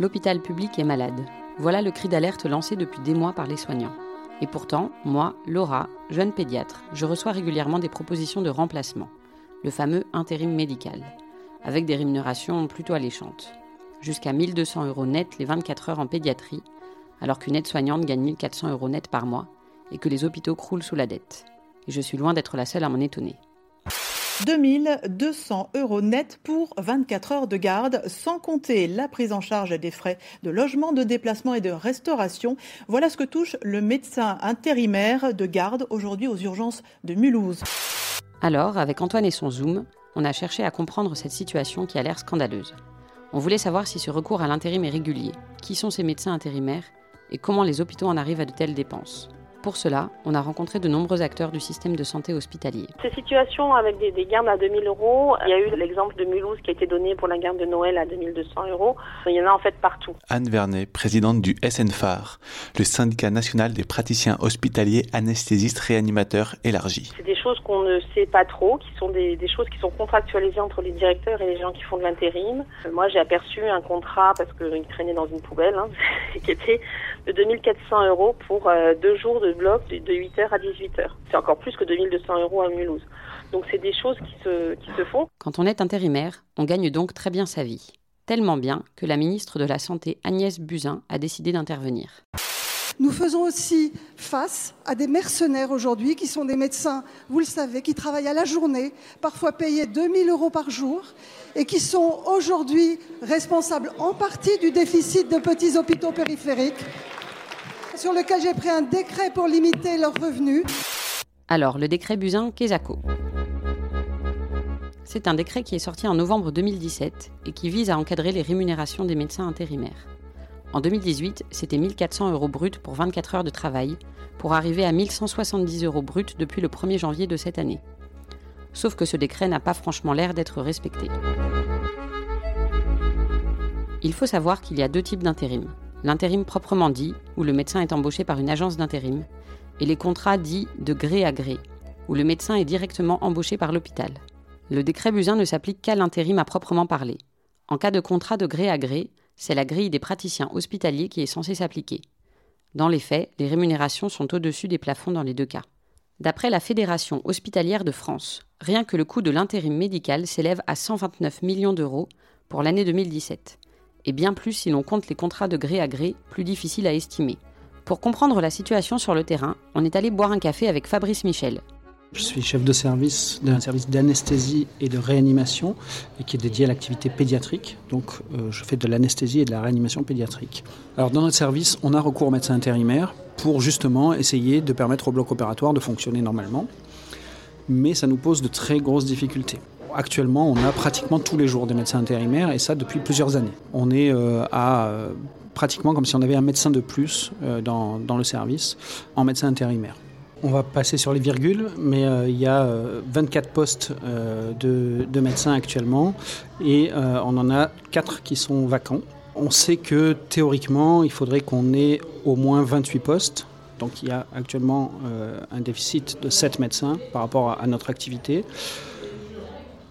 L'hôpital public est malade. Voilà le cri d'alerte lancé depuis des mois par les soignants. Et pourtant, moi, Laura, jeune pédiatre, je reçois régulièrement des propositions de remplacement, le fameux intérim médical, avec des rémunérations plutôt alléchantes. Jusqu'à 1200 euros net les 24 heures en pédiatrie, alors qu'une aide-soignante gagne 1400 euros net par mois et que les hôpitaux croulent sous la dette. Et je suis loin d'être la seule à m'en étonner. 2200 euros net pour 24 heures de garde, sans compter la prise en charge des frais de logement, de déplacement et de restauration. Voilà ce que touche le médecin intérimaire de garde aujourd'hui aux urgences de Mulhouse. Alors, avec Antoine et son Zoom, on a cherché à comprendre cette situation qui a l'air scandaleuse. On voulait savoir si ce recours à l'intérim est régulier, qui sont ces médecins intérimaires et comment les hôpitaux en arrivent à de telles dépenses. Pour cela, on a rencontré de nombreux acteurs du système de santé hospitalier. Ces situations avec des, gardes à 2000 euros, il y a eu l'exemple de Mulhouse qui a été donné pour la garde de Noël à 2200 euros. Il y en a en fait partout. Anne Vernet, présidente du SNFAR, le syndicat national des praticiens hospitaliers anesthésistes réanimateurs élargis. C'est des choses qu'on ne sait pas trop, qui sont des, choses qui sont contractualisées entre les directeurs et les gens qui font de l'intérim. Euh, moi, j'ai aperçu un contrat parce qu'il traînait dans une poubelle, hein, qui était de 2400 euros pour euh, deux jours de bloc de 8h à 18h. C'est encore plus que 2200 euros à Mulhouse. Donc c'est des choses qui se, qui se font. Quand on est intérimaire, on gagne donc très bien sa vie. Tellement bien que la ministre de la Santé Agnès Buzyn a décidé d'intervenir. Nous faisons aussi face à des mercenaires aujourd'hui qui sont des médecins, vous le savez, qui travaillent à la journée, parfois payés 2000 euros par jour, et qui sont aujourd'hui responsables en partie du déficit de petits hôpitaux périphériques sur lequel j'ai pris un décret pour limiter leurs revenus. Alors, le décret Buzyn-Quesaco. C'est un décret qui est sorti en novembre 2017 et qui vise à encadrer les rémunérations des médecins intérimaires. En 2018, c'était 1400 euros bruts pour 24 heures de travail, pour arriver à 1170 euros bruts depuis le 1er janvier de cette année. Sauf que ce décret n'a pas franchement l'air d'être respecté. Il faut savoir qu'il y a deux types d'intérim l'intérim proprement dit, où le médecin est embauché par une agence d'intérim, et les contrats dits de gré à gré, où le médecin est directement embauché par l'hôpital. Le décret Buzyn ne s'applique qu'à l'intérim à proprement parler. En cas de contrat de gré à gré, c'est la grille des praticiens hospitaliers qui est censée s'appliquer. Dans les faits, les rémunérations sont au-dessus des plafonds dans les deux cas. D'après la Fédération hospitalière de France, rien que le coût de l'intérim médical s'élève à 129 millions d'euros pour l'année 2017 et bien plus si l'on compte les contrats de gré à gré, plus difficiles à estimer. Pour comprendre la situation sur le terrain, on est allé boire un café avec Fabrice Michel. Je suis chef de service d'un service d'anesthésie et de réanimation et qui est dédié à l'activité pédiatrique. Donc euh, je fais de l'anesthésie et de la réanimation pédiatrique. Alors dans notre service, on a recours aux médecins intérimaires pour justement essayer de permettre au bloc opératoire de fonctionner normalement. Mais ça nous pose de très grosses difficultés. Actuellement, on a pratiquement tous les jours des médecins intérimaires et ça depuis plusieurs années. On est euh, à euh, pratiquement comme si on avait un médecin de plus euh, dans, le service en médecin intérimaire. On va passer sur les virgules, mais il y a 24 postes de, de, médecins actuellement et on en a 4 qui sont vacants. On sait que théoriquement, il faudrait qu'on ait au moins 28 postes. Donc il y a actuellement un déficit de 7 médecins par rapport à notre activité.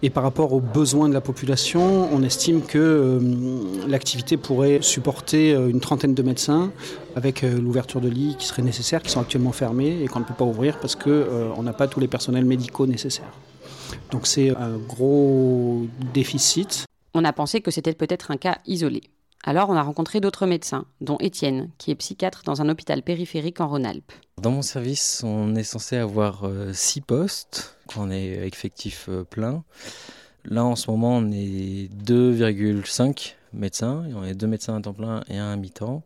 Et par rapport aux besoins de la population, on estime que euh, l'activité pourrait supporter euh, une trentaine de médecins avec euh, l'ouverture de lits qui serait nécessaire, qui sont actuellement fermés et qu'on ne peut pas ouvrir parce qu'on n'a pas tous les personnels médicaux nécessaires. Donc c'est un gros déficit. On a pensé que c'était peut-être un cas isolé. Alors on a rencontré d'autres médecins, dont Étienne, qui est psychiatre dans un hôpital périphérique en Rhône-Alpes. Dans mon service, on est censé avoir euh, six postes quand on est effectif euh, plein. Là, en ce moment, on est 2,5 médecins. On est deux médecins à temps plein et un à mi-temps.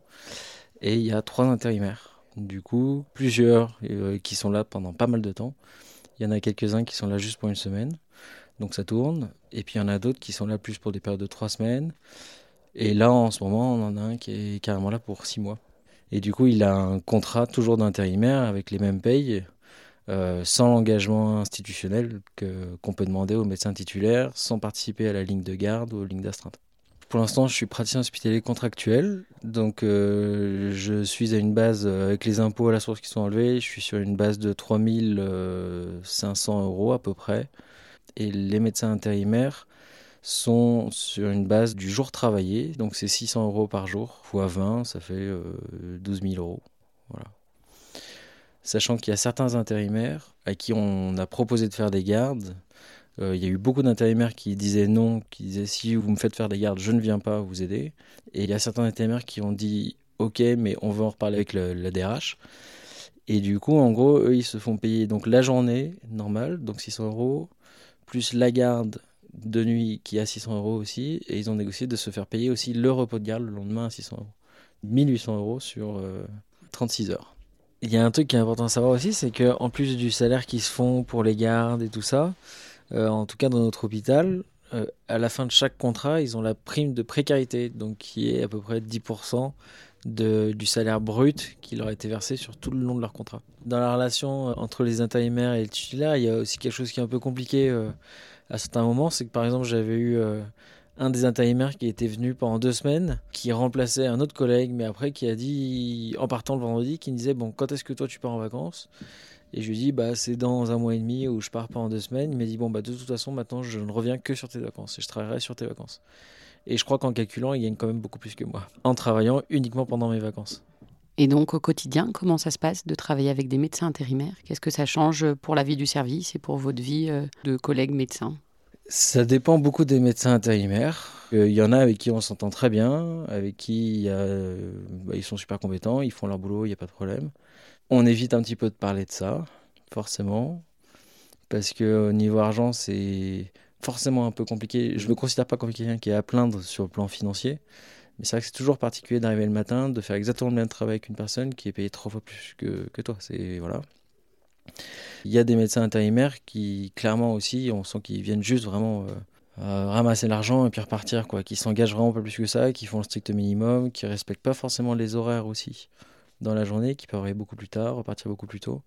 Et il y a trois intérimaires. Du coup, plusieurs euh, qui sont là pendant pas mal de temps. Il y en a quelques-uns qui sont là juste pour une semaine. Donc ça tourne. Et puis il y en a d'autres qui sont là plus pour des périodes de trois semaines. Et là, en ce moment, on en a un qui est carrément là pour six mois. Et du coup, il a un contrat toujours d'intérimaire avec les mêmes payes, euh, sans l'engagement institutionnel qu'on peut demander aux médecins titulaires, sans participer à la ligne de garde ou aux lignes d'astreinte. Pour l'instant, je suis praticien hospitalier contractuel, donc euh, je suis à une base euh, avec les impôts à la source qui sont enlevés, je suis sur une base de 3500 euros à peu près. Et les médecins intérimaires, sont sur une base du jour travaillé. Donc c'est 600 euros par jour, fois 20, ça fait 12 000 euros. Voilà. Sachant qu'il y a certains intérimaires à qui on a proposé de faire des gardes. il y a eu beaucoup d'intérimaires qui disaient non, qui disaient si vous me faites faire des gardes, je ne viens pas vous aider. Et il y a certains intérimaires qui ont dit ok, mais on veut en reparler avec la DRH. Et du coup, en gros, eux, ils se font payer donc la journée normale, donc 600 euros, plus la garde de nuit qui est à 600 euros aussi, et ils ont négocié de se faire payer aussi le repos de garde le lendemain à 600 euros. 1800 euros sur 36 euh, heures. Il y a un truc qui est important à savoir aussi, c'est qu'en plus du salaire qu'ils se font pour les gardes et tout ça, euh, en tout cas dans notre hôpital, euh, à la fin de chaque contrat, ils ont la prime de précarité, donc qui est à peu près 10% du salaire brut qui leur a été versé sur tout le long de leur contrat. Dans la relation entre les intérimaires et le titulaire, il y a aussi quelque chose qui est un peu compliqué à certains moments. C'est que par exemple, j'avais eu euh, un des intérimaires qui était venu pendant deux semaines, qui remplaçait un autre collègue, mais après qui a dit, en partant le vendredi, qui me disait Bon, quand est-ce que toi tu pars en vacances? Et je lui dis, bah, c'est dans un mois et demi où je pars pendant deux semaines. Il m'a dit, bon, bah, de toute façon, maintenant, je ne reviens que sur tes vacances et je travaillerai sur tes vacances. Et je crois qu'en calculant, il gagne quand même beaucoup plus que moi, en travaillant uniquement pendant mes vacances. Et donc au quotidien, comment ça se passe de travailler avec des médecins intérimaires? Qu'est-ce que ça change pour la vie du service et pour votre vie euh, de collègues médecins? Ça dépend beaucoup des médecins intérimaires. Euh, il y en a avec qui on s'entend très bien, avec qui euh, bah, ils sont super compétents, ils font leur boulot, il n'y a pas de problème. On évite un petit peu de parler de ça, forcément, parce que au niveau argent, c'est forcément un peu compliqué. Je ne me considère pas comme quelqu'un qui est à plaindre sur le plan financier. Mais c'est vrai que c'est toujours particulier d'arriver le matin, de faire exactement le même travail qu'une personne qui est payée trois fois plus que, toi. Voilà. Il y a des médecins intérimaires qui, clairement aussi, on sent qu'ils viennent juste vraiment euh, ramasser l'argent et puis repartir, quoi. Qui s'engagent vraiment pas plus que ça, qui font le strict minimum, qui respectent pas forcément les horaires aussi dans la journée, qui peuvent arriver beaucoup plus tard, repartir beaucoup plus tôt.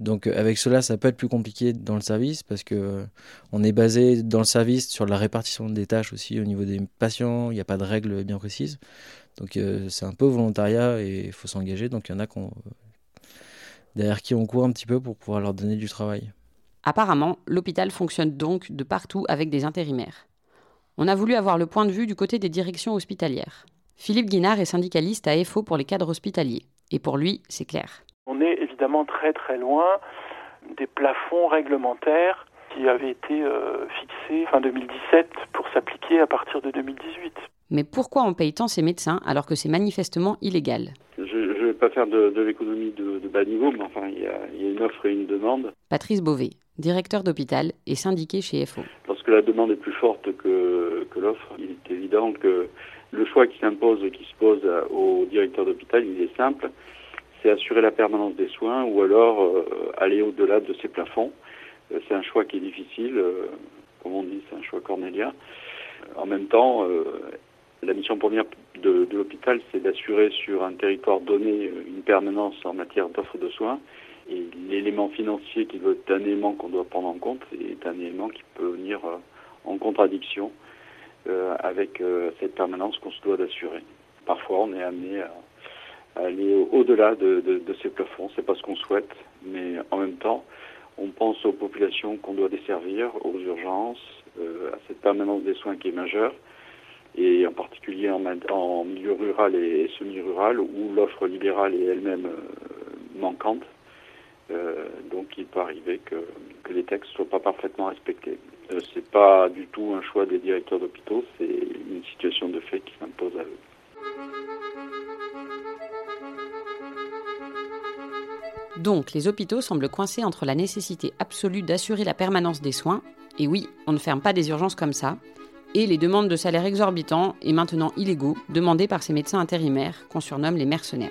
Donc euh, avec cela, ça peut être plus compliqué dans le service parce que euh, on est basé dans le service sur la répartition des tâches aussi au niveau des patients. Il n'y a pas de règles bien précises. Donc euh, c'est un peu volontariat et il faut s'engager. Donc il y en a derrière qui on court un petit peu pour pouvoir leur donner du travail. Apparemment, l'hôpital fonctionne donc de partout avec des intérimaires. On a voulu avoir le point de vue du côté des directions hospitalières. Philippe Guinard est syndicaliste à EFO pour les cadres hospitaliers. Et pour lui, c'est clair. On est évidemment très très loin des plafonds réglementaires qui avaient été euh, fixés fin 2017 pour s'appliquer à partir de 2018. Mais pourquoi on paye tant ces médecins alors que c'est manifestement illégal? Je ne vais pas faire de, l'économie de, bas niveau, mais enfin, il y, a, une offre et une demande. Patrice Beauvais, directeur d'hôpital et syndiqué chez FO. Lorsque la demande est plus forte que, que l'offre, il est évident que le choix qui s'impose, qui se pose au directeur d'hôpital, il est simple, c'est assurer la permanence des soins ou alors euh, aller au-delà de ces plafonds. Euh, c'est un choix qui est difficile, euh, comme on dit, c'est un choix cornélien. En même temps, la mission première de, de l'hôpital, c'est d'assurer sur un territoire donné une permanence en matière d'offre de soins. Et l'élément financier qui doit être un élément qu'on doit prendre en compte est un élément qui peut venir en contradiction euh, avec euh, cette permanence qu'on se doit d'assurer. Parfois, on est amené à, aller au-delà de, ces plafonds. C'est pas ce qu'on souhaite, mais en même temps, on pense aux populations qu'on doit desservir, aux urgences, euh, à cette permanence des soins qui est majeure, et en particulier en, milieu rural et semi-rural, où l'offre libérale est elle-même manquante. donc il peut arriver que, que les textes ne soient pas parfaitement respectés. Euh, c'est pas du tout un choix des directeurs d'hôpitaux, c'est une situation de fait qui s'impose à eux. Donc, les hôpitaux semblent coincés entre la nécessité absolue d'assurer la permanence des soins, et oui, on ne ferme pas des urgences comme ça, et les demandes de salaires exorbitants et maintenant illégaux demandées par ces médecins intérimaires qu'on surnomme les mercenaires.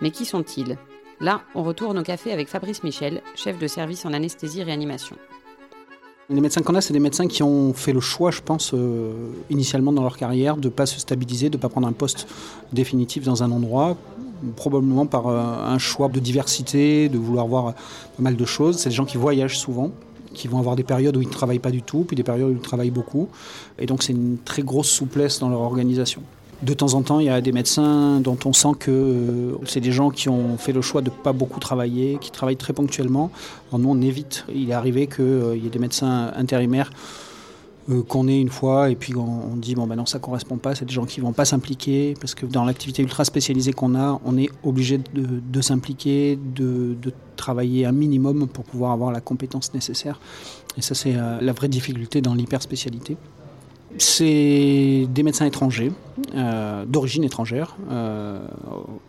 Mais qui sont-ils? Là, on retourne au café avec Fabrice Michel, chef de service en anesthésie-réanimation. Les médecins qu'on a, c'est des médecins qui ont fait le choix, je pense, euh, initialement dans leur carrière, de ne pas se stabiliser, de ne pas prendre un poste définitif dans un endroit, probablement par euh, un choix de diversité, de vouloir voir pas mal de choses. C'est des gens qui voyagent souvent, qui vont avoir des périodes où ils ne travaillent pas du tout, puis des périodes où ils travaillent beaucoup. Et donc c'est une très grosse souplesse dans leur organisation. De temps en temps, il y a des médecins dont on sent que euh, c'est des gens qui ont fait le choix de ne pas beaucoup travailler, qui travaillent très ponctuellement. Nous, on évite. Il est arrivé qu'il euh, y ait des médecins intérimaires euh, qu'on ait une fois et puis on, dit bon ben non ça correspond pas, c'est des gens qui vont pas s'impliquer parce que dans l'activité ultra spécialisée qu'on a, on est obligé de, s'impliquer, de, travailler un minimum pour pouvoir avoir la compétence nécessaire. Et ça c'est la vraie difficulté dans l'hyper spécialité c'est des médecins étrangers, euh, d'origine étrangère euh,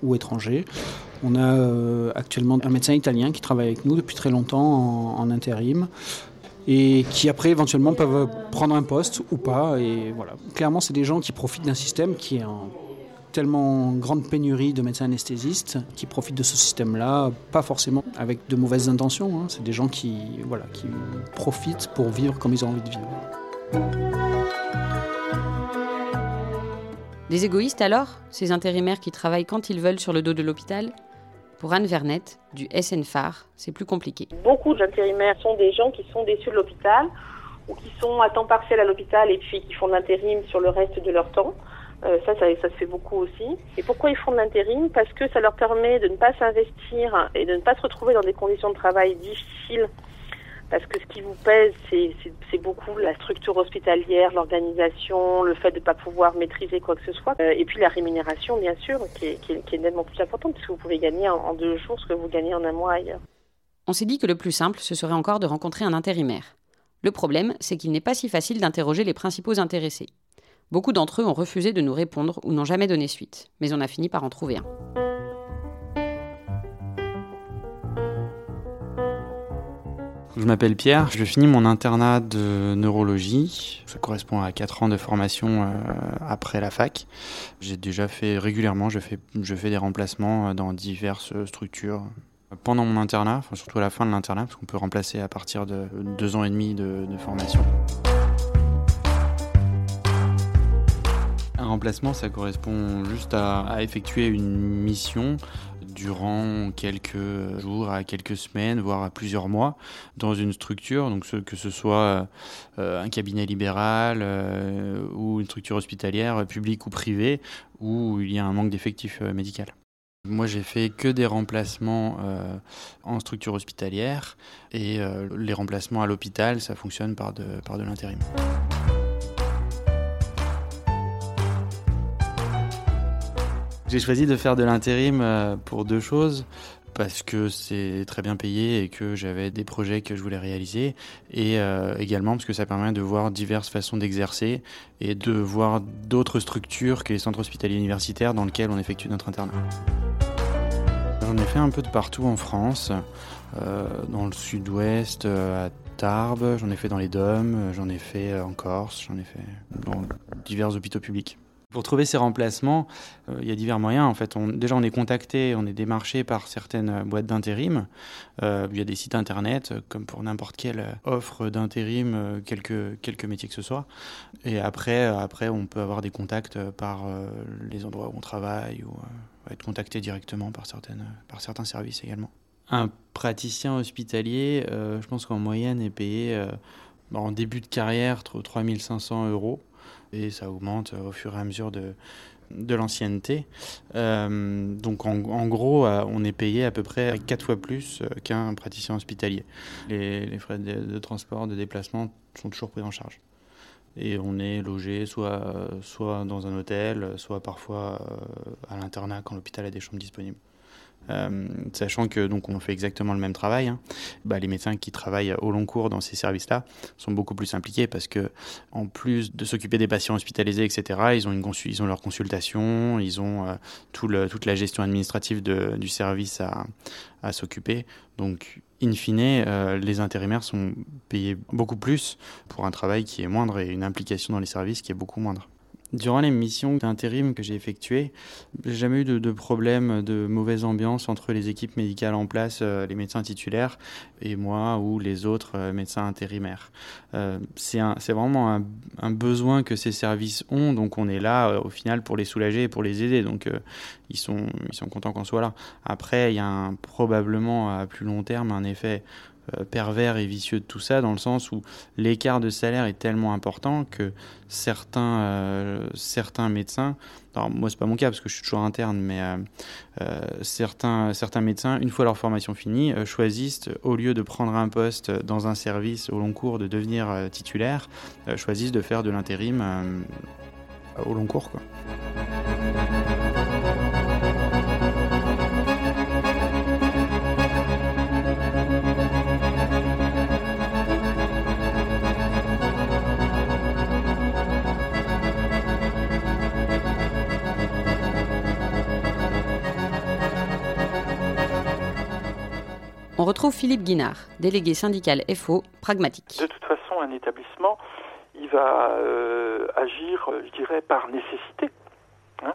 ou étrangers. On a euh, actuellement un médecin italien qui travaille avec nous depuis très longtemps en, intérim et qui après éventuellement peuvent prendre un poste ou pas. Et voilà, clairement, c'est des gens qui profitent d'un système qui est en tellement grande pénurie de médecins anesthésistes qui profitent de ce système-là, pas forcément avec de mauvaises intentions. Hein. C'est des gens qui, voilà, qui profitent pour vivre comme ils ont envie de vivre. Des égoïstes alors, ces intérimaires qui travaillent quand ils veulent sur le dos de l'hôpital Pour Anne Vernette, du SNFAR, c'est plus compliqué. Beaucoup d'intérimaires sont des gens qui sont déçus de l'hôpital ou qui sont à temps partiel à l'hôpital et puis qui font de l'intérim sur le reste de leur temps. Euh, ça, ça, ça, se fait beaucoup aussi. Et pourquoi ils font de l'intérim? Parce que ça leur permet de ne pas s'investir et de ne pas se retrouver dans des conditions de travail difficiles parce que ce qui vous pèse, c'est beaucoup la structure hospitalière, l'organisation, le fait de ne pas pouvoir maîtriser quoi que ce soit, euh, et puis la rémunération, bien sûr, qui est, nettement plus importante, puisque vous pouvez gagner en, deux jours ce que vous gagnez en un mois ailleurs. On s'est dit que le plus simple, ce serait encore de rencontrer un intérimaire. Le problème, c'est qu'il n'est pas si facile d'interroger les principaux intéressés. Beaucoup d'entre eux ont refusé de nous répondre ou n'ont jamais donné suite, mais on a fini par en trouver un. Je m'appelle Pierre, je finis mon internat de neurologie. Ça correspond à 4 ans de formation euh, après la fac. J'ai déjà fait régulièrement, je fais, des remplacements euh, dans diverses structures. Pendant mon internat, surtout à la fin de l'internat, parce qu'on peut remplacer à partir de 2 ans et demi de, formation. Un remplacement, ça correspond juste à effectuer une mission durant quelques jours à quelques semaines, voire à plusieurs mois, dans une structure, donc que ce soit euh, un cabinet libéral euh, ou une structure hospitalière, publique ou privée, où il y a un manque d'effectifs euh, médicaux. Moi, j'ai fait que des remplacements en structure hospitalière et les remplacements à l'hôpital, ça fonctionne par de, par de l'intérim. J'ai choisi de faire de l'intérim euh, pour deux choses parce que c'est très bien payé et que j'avais des projets que je voulais réaliser et euh, également parce que ça permet de voir diverses façons d'exercer et de voir d'autres structures que les centres hospitaliers universitaires dans lesquels on effectue notre internat. J'en ai fait un peu de partout en France, euh, dans le sud-ouest, à Tarbes, j'en ai fait dans les Dômes, j'en ai fait en Corse, j'en ai fait dans divers hôpitaux publics. Pour trouver ces remplacements, euh, il y a divers moyens. En fait, déjà, on est contacté, on est démarché par certaines euh, boîtes d'intérim. Euh, il y a des sites internet, comme pour n'importe quelle offre d'intérim, quelques, quelques métiers que ce soit. Et après, après, on peut avoir des contacts par les endroits où on travaille ou être contacté directement par, certaines, par certains services également. Un praticien hospitalier, je pense qu'en moyenne, est payé en début de carrière 3500 euros et ça augmente au fur et à mesure de, de l'ancienneté. Euh, donc en, gros, euh, on est payé à peu près quatre fois plus euh, qu'un praticien hospitalier. Les, frais de, transport, de déplacement sont toujours pris en charge. Et on est logé soit, soit dans un hôtel, soit parfois à l'internat quand l'hôpital a des chambres disponibles. Euh, sachant que donc on fait exactement le même travail. Hein. Bah, les médecins qui travaillent au long cours dans ces services-là sont beaucoup plus impliqués parce que en plus de s'occuper des patients hospitalisés, etc., ils ont, une leur consultation, ils ont euh, toute la gestion administrative du service à, à s'occuper. Donc, in fine, euh, les intérimaires sont payés beaucoup plus pour un travail qui est moindre et une implication dans les services qui est beaucoup moindre. Durant les missions d'intérim que j'ai effectuées, j'ai jamais eu de, problème de mauvaise ambiance entre les équipes médicales en place, euh, les médecins titulaires et moi ou les autres euh, médecins intérimaires. Euh, c'est vraiment un, besoin que ces services ont, donc on est là au final pour les soulager et pour les aider. Donc ils, sont, ils sont contents qu'on soit là. Après, il y a probablement à plus long terme un effet pervers et vicieux de tout ça, dans le sens où l'écart de salaire est tellement important que certains, certains médecins, alors moi c'est pas mon cas parce que je suis toujours interne, mais certains, certains médecins, une fois leur formation finie, choisissent, au lieu de prendre un poste dans un service au long cours, de devenir titulaire, choisissent de faire de l'intérim au long cours. On retrouve Philippe Guinard, délégué syndical FO, pragmatique. De toute façon, un établissement, il va euh, agir, je dirais, par nécessité. Hein.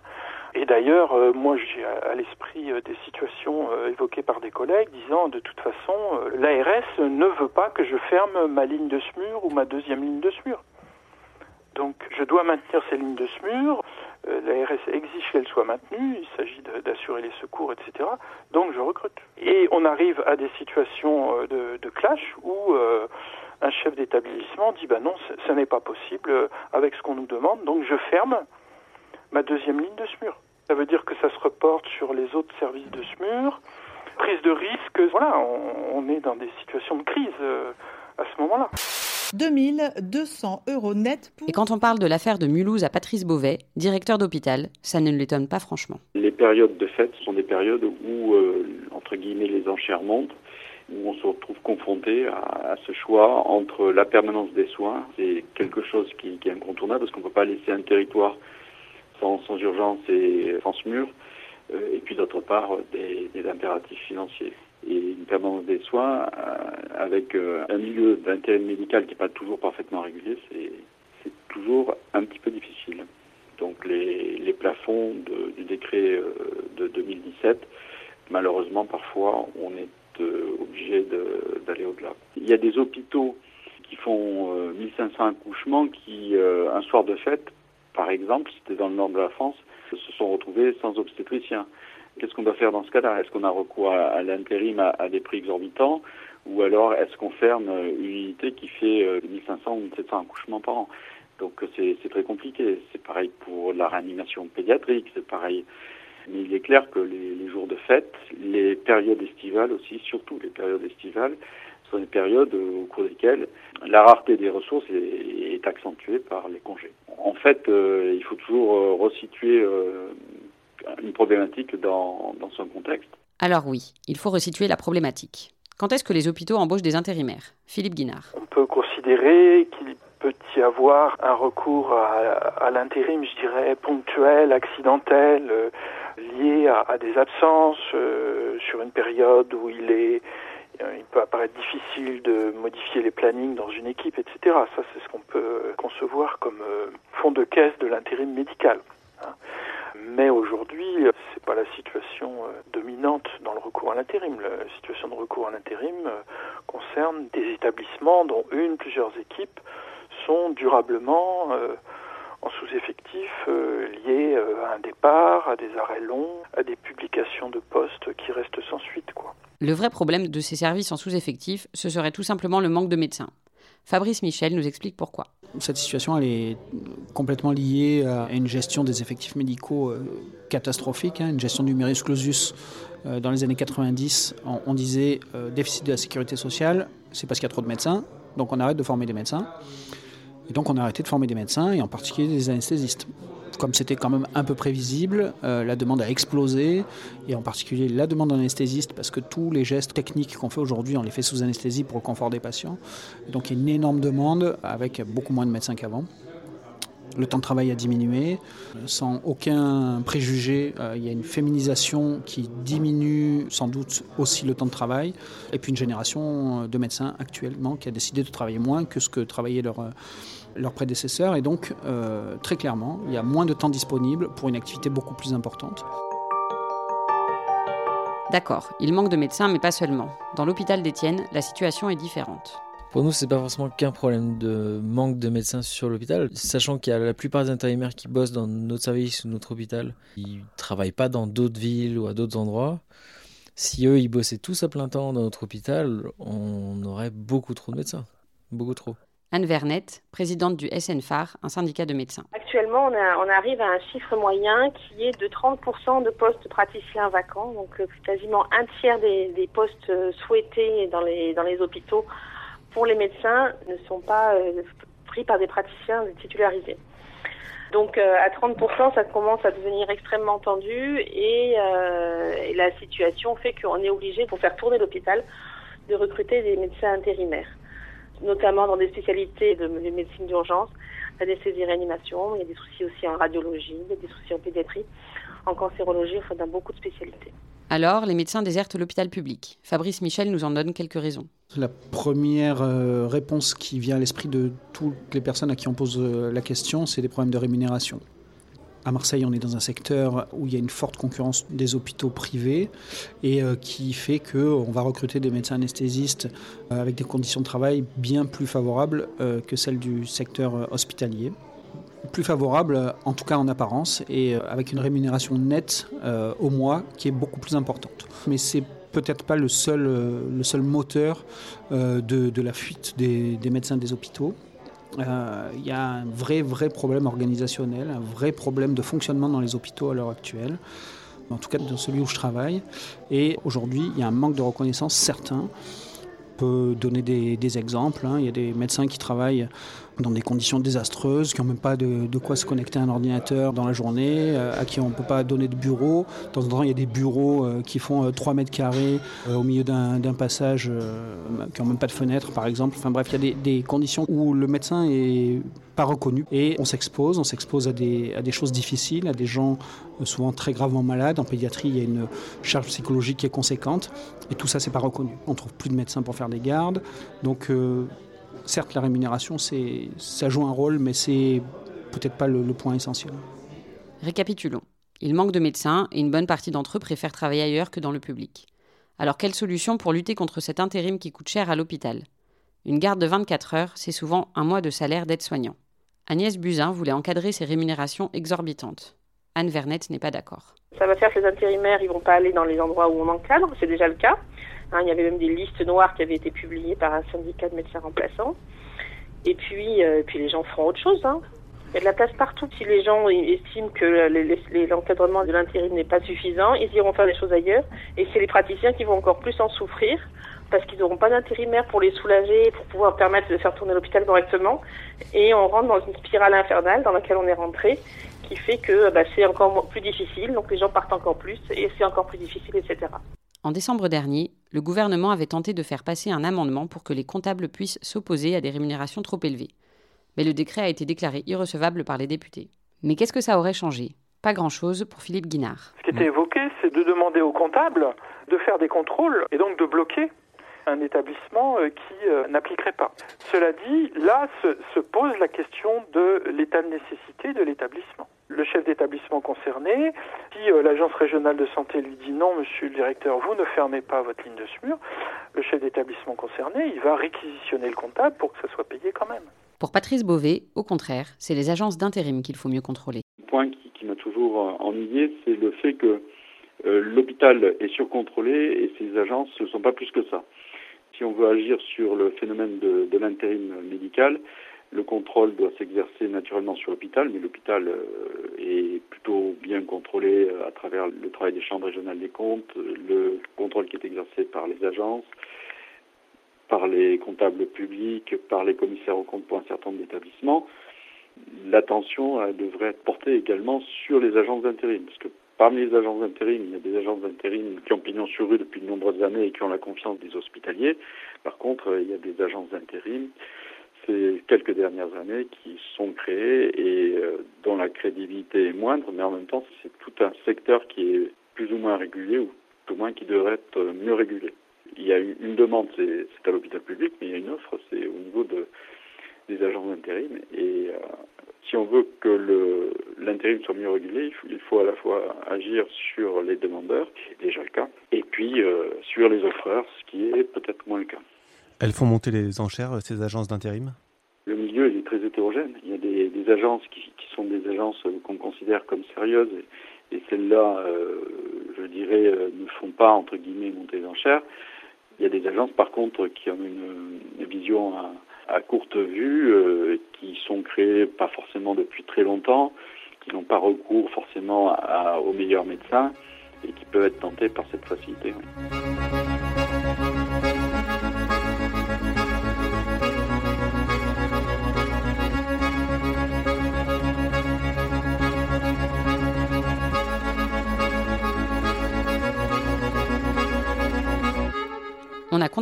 et d'ailleurs, euh, moi, j'ai à l'esprit euh, des situations évoquées par des collègues disant, de toute façon, l'ARS ne veut pas que je ferme ma ligne de SMUR ou ma deuxième ligne de SMUR. Donc, je dois maintenir ces lignes de SMUR. Euh, L'ARS exige qu'elle soit maintenue, il s'agit d'assurer les secours, etc. Donc je recrute. Et on arrive à des situations euh, de, clash où euh, un chef d'établissement dit bah non, ce n'est pas possible avec ce qu'on nous demande, donc je ferme ma deuxième ligne de SMUR. Ça veut dire que ça se reporte sur les autres services de SMUR. Prise de risque, voilà, on, est dans des situations de crise à ce moment-là. 2200 euros net Et quand on parle de l'affaire de Mulhouse à Patrice Beauvais, directeur d'hôpital, ça ne l'étonne pas franchement. Les périodes de fête sont des périodes où, euh, entre guillemets, les enchères montent où on se retrouve confronté à, ce choix entre la permanence des soins, c'est quelque chose qui, est incontournable parce qu'on ne peut pas laisser un territoire sans, urgence et sans mur, euh, et puis d'autre part des impératifs financiers et une permanence des soins euh, avec euh, un milieu d'intérim médical qui n'est pas toujours parfaitement régulier, c'est toujours un petit peu difficile. Donc les, les plafonds du décret euh, de 2017, malheureusement parfois on est obligé d'aller au-delà. Il y a des hôpitaux qui font 1500 accouchements qui, un soir de fête, par exemple, c'était dans le nord de la France, se sont retrouvés sans obstétricien. Qu'est-ce qu'on doit faire dans ce cas-là? Est-ce qu'on a recours à, l'intérim à, des prix exorbitants? Ou alors est-ce qu'on ferme une unité qui fait 1500 euh, ou 1700 accouchements par an? Donc c'est très compliqué. C'est pareil pour la réanimation pédiatrique, c'est pareil. Mais il est clair que les, jours de fête, les périodes estivales aussi, surtout les périodes estivales, sont des périodes au cours desquelles la rareté des ressources est, accentuée par les congés. En fait, euh, il faut toujours euh, resituer une problématique dans, dans son contexte. Alors oui, il faut resituer la problématique. Quand est-ce que les hôpitaux embauchent des intérimaires? Philippe Guinard. On peut considérer qu'il peut y avoir un recours à, l'intérim, je dirais, ponctuel, accidentel, euh, lié à, des absences euh, sur une période où il est euh, il peut apparaître difficile de modifier les plannings dans une équipe, etc. Ça, c'est ce qu'on peut concevoir comme fond de caisse de l'intérim médical. Mais aujourd'hui, c'est pas la situation euh, dominante dans le recours à l'intérim. La situation de recours à l'intérim euh, concerne des établissements dont une, plusieurs équipes sont durablement euh, en sous-effectif liés à un départ, à des arrêts longs, à des publications de postes qui restent sans suite. Le vrai problème de ces services en sous-effectif, ce serait tout simplement le manque de médecins. Fabrice Michel nous explique pourquoi. Cette situation, est complètement liée à une gestion des effectifs médicaux euh, catastrophique, hein, une gestion du numerus clausus. Euh, dans les années 90, on, disait euh, déficit de la sécurité sociale, c'est parce qu'il y a trop de médecins, donc on arrête de former des médecins. Et donc on a arrêté de former des médecins, et en particulier des anesthésistes comme c'était quand même un peu prévisible, euh, la demande a explosé, et en particulier la demande d'anesthésiste, parce que tous les gestes techniques qu'on fait aujourd'hui, on les fait sous anesthésie pour le confort des patients. Donc il y a une énorme demande, avec beaucoup moins de médecins qu'avant. Le temps de travail a diminué, sans aucun préjugé. Euh, il y a une féminisation qui diminue sans doute aussi le temps de travail. Et puis une génération de médecins actuellement qui a décidé de travailler moins que ce que travaillaient leurs leurs prédécesseurs. Et donc, euh, très clairement, il y a moins de temps disponible pour une activité beaucoup plus importante. D'accord, il manque de médecins, mais pas seulement. Dans l'hôpital d'Étienne, la situation est différente. Pour nous, c'est pas forcément qu'un problème de manque de médecins sur l'hôpital, sachant qu'il y a la plupart des intérimaires qui bossent dans notre service ou notre hôpital, ils travaillent pas dans d'autres villes ou à d'autres endroits. Si eux, ils bossaient tous à plein temps dans notre hôpital, on aurait beaucoup trop de médecins. Beaucoup trop. Anne Vernet, présidente du SNFAR, un syndicat de médecins. Actuellement, on, arrive à un chiffre moyen qui est de 30% de postes praticiens vacants, donc euh, quasiment un tiers des, postes euh, souhaités dans les, dans les hôpitaux pour les médecins ne sont pas euh, pris par des praticiens titularisés. Donc à 30%, ça commence à devenir extrêmement tendu et, et la situation fait qu'on est obligé, pour faire tourner l'hôpital, de recruter des médecins intérimaires notamment dans des spécialités de, médecine d'urgence, anesthésie réanimation, il y a des soucis aussi en radiologie, il y a des soucis en pédiatrie, en cancérologie, enfin dans beaucoup de spécialités. Alors, les médecins désertent l'hôpital public. Fabrice Michel nous en donne quelques raisons. La première euh, réponse qui vient à l'esprit de toutes les personnes à qui on pose euh, la question, c'est des problèmes de rémunération. À Marseille, on est dans un secteur où il y a une forte concurrence des hôpitaux privés et euh, qui fait qu'on va recruter des médecins anesthésistes avec des conditions de travail bien plus favorables que celles du secteur hospitalier. Plus favorables, en tout cas en apparence, et avec une rémunération nette au mois qui est beaucoup plus importante. Mais c'est peut-être pas le seul, le seul moteur de, la fuite des médecins des hôpitaux. Euh, il y a un vrai, vrai problème organisationnel, un vrai problème de fonctionnement dans les hôpitaux à l'heure actuelle, en tout cas dans celui où je travaille. Et aujourd'hui, il y a un manque de reconnaissance certain. On peut donner des, exemples. Hein. Il y a des médecins qui travaillent dans des conditions désastreuses, qui n'ont même pas de, quoi se connecter à un ordinateur dans la journée, euh, à qui on ne peut pas donner de bureau. De temps en temps, il y a des bureaux euh, qui font 3 euh, mètres carrés au milieu d'un passage, qui n'ont même pas de fenêtre, par exemple. Enfin bref, il y a des, conditions où le médecin est pas reconnu et on s'expose, on s'expose à des, choses difficiles, à des gens souvent très gravement malades. En pédiatrie, il y a une charge psychologique qui est conséquente et tout ça, c'est pas reconnu. On trouve plus de médecins pour faire des gardes, donc certes, la rémunération, ça joue un rôle, mais c'est peut-être pas le, point essentiel. Récapitulons. Il manque de médecins et une bonne partie d'entre eux préfèrent travailler ailleurs que dans le public. Alors quelle solution pour lutter contre cet intérim qui coûte cher à l'hôpital? Une garde de 24 heures, c'est souvent un mois de salaire d'aide-soignant. Agnès Buzyn voulait encadrer ces rémunérations exorbitantes. Anne Vernet n'est pas d'accord. Ça va faire que les intérimaires ne vont pas aller dans les endroits où on encadre, c'est déjà le cas. Hein, il y avait même des listes noires qui avaient été publiées par un syndicat de médecins remplaçants. Et puis, euh, puis les gens feront autre chose. Hein. Il y a de la place partout. Si les gens estiment que l'encadrement de l'intérim n'est pas suffisant, ils iront faire des choses ailleurs. Et c'est les praticiens qui vont encore plus en souffrir parce qu'ils n'auront pas d'intérimaire pour les soulager, pour pouvoir permettre de faire tourner l'hôpital correctement. Et on rentre dans une spirale infernale dans laquelle on est rentré, qui fait que bah, c'est encore plus difficile. Donc les gens partent encore plus et c'est encore plus difficile, etc. En décembre dernier, le gouvernement avait tenté de faire passer un amendement pour que les comptables puissent s'opposer à des rémunérations trop élevées. Mais le décret a été déclaré irrecevable par les députés. Mais qu'est-ce que ça aurait changé? Pas grand-chose pour Philippe Guinard. Ce qui était évoqué, c'est de demander aux comptables de faire des contrôles et donc de bloquer un établissement euh, qui euh, n'appliquerait pas. Cela dit, là se, pose la question de l'état de nécessité de l'établissement le chef d'établissement concerné, si euh, l'agence régionale de santé lui dit non, monsieur le directeur, vous ne fermez pas votre ligne de SMUR, le chef d'établissement concerné, il va réquisitionner le comptable pour que ça soit payé quand même. Pour Patrice Beauvais, au contraire, c'est les agences d'intérim qu'il faut mieux contrôler. Le point qui, m'a toujours euh, ennuyé, c'est le fait que euh, l'hôpital est surcontrôlé et ces agences ne sont pas plus que ça. Si on veut agir sur le phénomène de, l'intérim médical, le contrôle doit s'exercer naturellement sur l'hôpital, mais l'hôpital euh, est plutôt bien contrôlé à travers le travail des chambres régionales des comptes, le contrôle qui est exercé par les agences, par les comptables publics, par les commissaires aux comptes pour un certain nombre d'établissements. L'attention euh, devrait être portée également sur les agences d'intérim, parce que parmi les agences d'intérim, il y a des agences d'intérim qui ont pignon sur rue depuis de nombreuses années et qui ont la confiance des hospitaliers. Par contre, il y a des agences d'intérim ces quelques dernières années qui sont créées et euh, dont la crédibilité est moindre, mais en même temps, c'est tout un secteur qui est plus ou moins régulier ou tout au moins qui devrait être mieux régulé. Il y a une demande, c'est à l'hôpital public, mais il y a une offre, c'est au niveau de, des agents d'intérim. Et euh, si on veut que l'intérim soit mieux régulé, il faut, il faut, à la fois agir sur les demandeurs, qui est déjà le cas, et puis euh, sur les offreurs, ce qui est peut-être moins le cas. Elles font monter les enchères, ces agences d'intérim? Le milieu est très hétérogène. Il y a des, agences qui, sont des agences qu'on considère comme sérieuses et, celles-là, euh, je je dirais, ne font pas, entre guillemets, monter les enchères. Il y a des agences, par contre, qui ont une, vision à, courte vue, qui sont créées pas forcément depuis très longtemps, qui n'ont pas recours forcément aux meilleurs médecins et qui peuvent être tentés par cette facilité.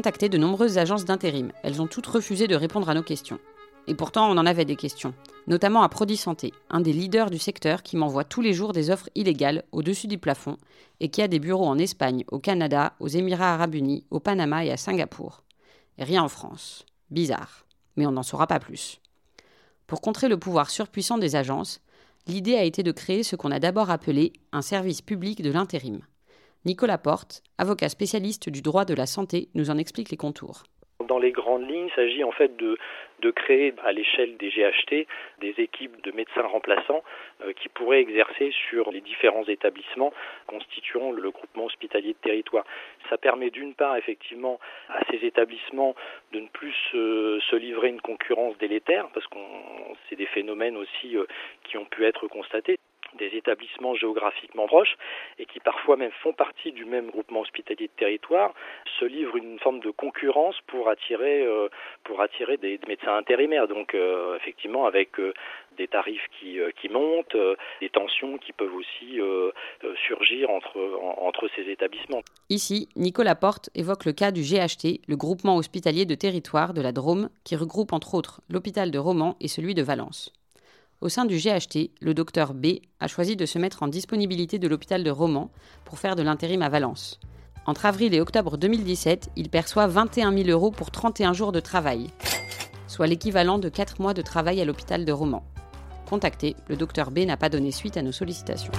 De nombreuses agences d'intérim. Elles ont toutes refusé de répondre à nos questions. Et pourtant, on en avait des questions, notamment à Prodi Santé, un des leaders du secteur qui m'envoie tous les jours des offres illégales au-dessus du plafond et qui a des bureaux en Espagne, au Canada, aux Émirats arabes unis, au Panama et à Singapour. Rien en France. Bizarre. Mais on n'en saura pas plus. Pour contrer le pouvoir surpuissant des agences, l'idée a été de créer ce qu'on a d'abord appelé un service public de l'intérim. Nicolas Porte, avocat spécialiste du droit de la santé, nous en explique les contours. Dans les grandes lignes, il s'agit en fait de, créer à l'échelle des GHT des équipes de médecins remplaçants euh, qui pourraient exercer sur les différents établissements constituant le groupement hospitalier de territoire. Ça permet d'une part effectivement à ces établissements de ne plus se, livrer une concurrence délétère parce que c'est des phénomènes aussi euh, qui ont pu être constatés des établissements géographiquement proches et qui parfois même font partie du même groupement hospitalier de territoire se livrent une forme de concurrence pour attirer euh, des, médecins intérimaires donc euh, effectivement avec euh, des tarifs qui, qui montent, des tensions qui peuvent aussi surgir entre, entre ces établissements. Ici, Nicolas Porte évoque le cas du GHT, le groupement hospitalier de territoire de la Drôme, qui regroupe entre autres l'hôpital de Romans et celui de Valence. Au sein du GHT, le docteur B a choisi de se mettre en disponibilité de l'hôpital de Romans pour faire de l'intérim à Valence. Entre avril et octobre 2017, il perçoit 21 000 euros pour 31 jours de travail, soit l'équivalent de 4 mois de travail à l'hôpital de Romans. Contacté, le docteur B n'a pas donné suite à nos sollicitations.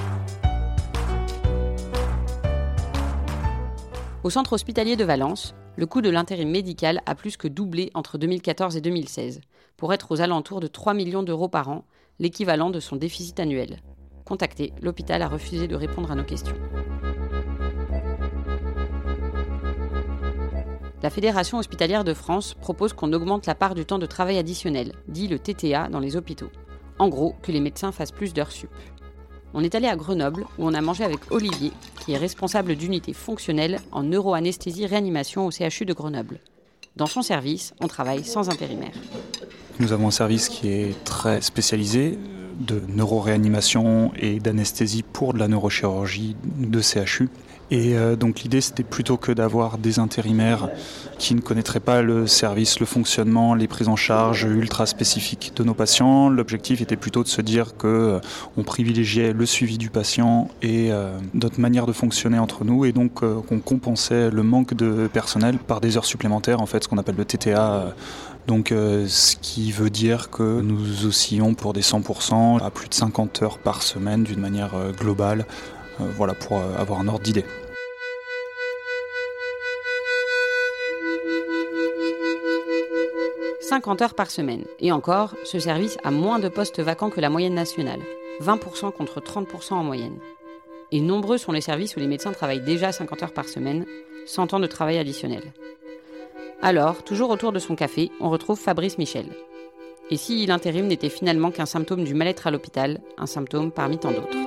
Au centre hospitalier de Valence, le coût de l'intérim médical a plus que doublé entre 2014 et 2016, pour être aux alentours de 3 millions d'euros par an, l'équivalent de son déficit annuel. Contacté, l'hôpital a refusé de répondre à nos questions. La Fédération hospitalière de France propose qu'on augmente la part du temps de travail additionnel, dit le TTA, dans les hôpitaux. En gros, que les médecins fassent plus d'heures sup. On est allé à Grenoble où on a mangé avec Olivier, qui est responsable d'unité fonctionnelle en neuroanesthésie réanimation au CHU de Grenoble. Dans son service, on travaille sans intérimaire. Nous avons un service qui est très spécialisé de neuroréanimation et d'anesthésie pour de la neurochirurgie de CHU. Et euh, donc l'idée c'était plutôt que d'avoir des intérimaires qui ne connaîtraient pas le service, le fonctionnement, les prises en charge ultra spécifiques de nos patients. L'objectif était plutôt de se dire que euh, on privilégiait le suivi du patient et euh, notre manière de fonctionner entre nous et donc qu'on compensait le manque de personnel par des heures supplémentaires en fait ce qu'on appelle le TTA donc ce qui veut dire que nous oscillons pour des 100% à plus de 50 heures par semaine d'une manière globale, voilà pour avoir un ordre d'idée. 50 heures par semaine. Et encore, ce service a moins de postes vacants que la moyenne nationale, 20% contre 30% en moyenne. Et nombreux sont les services où les médecins travaillent déjà 50 heures par semaine, sans temps de travail additionnel. Alors, toujours autour de son café, on retrouve Fabrice Michel. Et si l'intérim n'était finalement qu'un symptôme du mal-être à l'hôpital, un symptôme parmi tant d'autres.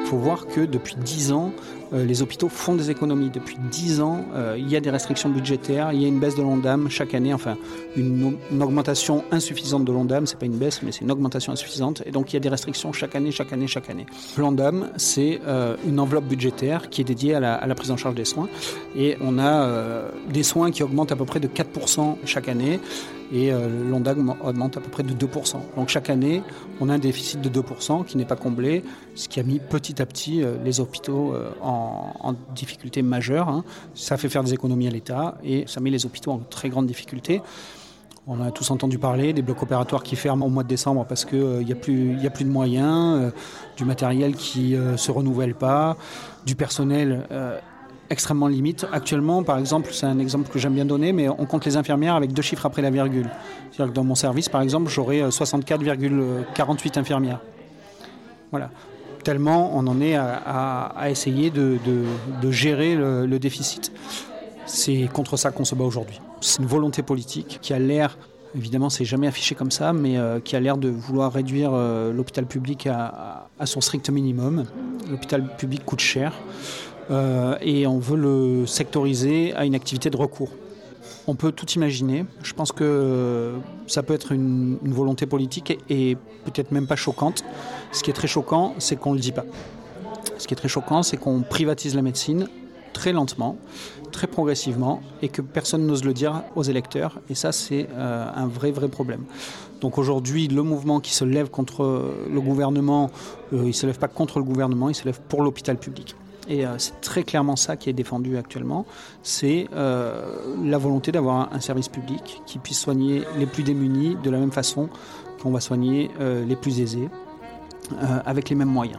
Il faut voir que depuis 10 ans, les hôpitaux font des économies. Depuis 10 ans, euh, il y a des restrictions budgétaires, il y a une baisse de l'ONDAM chaque année, enfin une, augmentation insuffisante de l'ONDAM, c'est pas une baisse, mais c'est une augmentation insuffisante, et donc il y a des restrictions chaque année, chaque année, chaque année. L'ONDAM, c'est euh, une enveloppe budgétaire qui est dédiée à la, à la, prise en charge des soins, et on a des soins qui augmentent à peu près de 4% chaque année, et euh, l'ONDAM augmente à peu près de 2%. Donc chaque année, on a un déficit de 2% qui n'est pas comblé, ce qui a mis petit à petit euh, les hôpitaux euh, en, difficulté majeure. Hein. Ça fait faire des économies à l'État et ça met les hôpitaux en très grande difficulté. On a tous entendu parler des blocs opératoires qui ferment au mois de décembre parce qu'il n'y a, plus, a plus de moyens, du matériel qui ne se renouvelle pas, du personnel extrêmement limite. Actuellement, par exemple, c'est un exemple que j'aime bien donner, mais on compte les infirmières avec deux chiffres après la virgule. C'est-à-dire que dans mon service, par exemple, j'aurai 64,48 infirmières. Voilà. Tellement on en est à, essayer de, gérer le déficit. C'est contre ça qu'on se bat aujourd'hui. C'est une volonté politique qui a l'air Évidemment, c'est jamais affiché comme ça, mais euh, qui a l'air de vouloir réduire euh, l'hôpital public à, son strict minimum. L'hôpital public coûte cher euh, et on veut le sectoriser à une activité de recours. On peut tout imaginer. Je pense que ça peut être une, volonté politique et, peut-être même pas choquante. Ce qui est très choquant, c'est qu'on ne le dit pas. Ce qui est très choquant, c'est qu'on privatise la médecine très lentement, très progressivement, et que personne n'ose le dire aux électeurs. Et ça, c'est euh, un vrai, vrai problème. Donc aujourd'hui, le mouvement qui se lève contre le gouvernement, euh, il ne se lève pas contre le gouvernement, il se lève pour l'hôpital public. Et euh, c'est très clairement ça qui est défendu actuellement, c'est la volonté d'avoir un service public qui puisse soigner les plus démunis de la même façon qu'on va soigner les plus aisés, avec les mêmes moyens.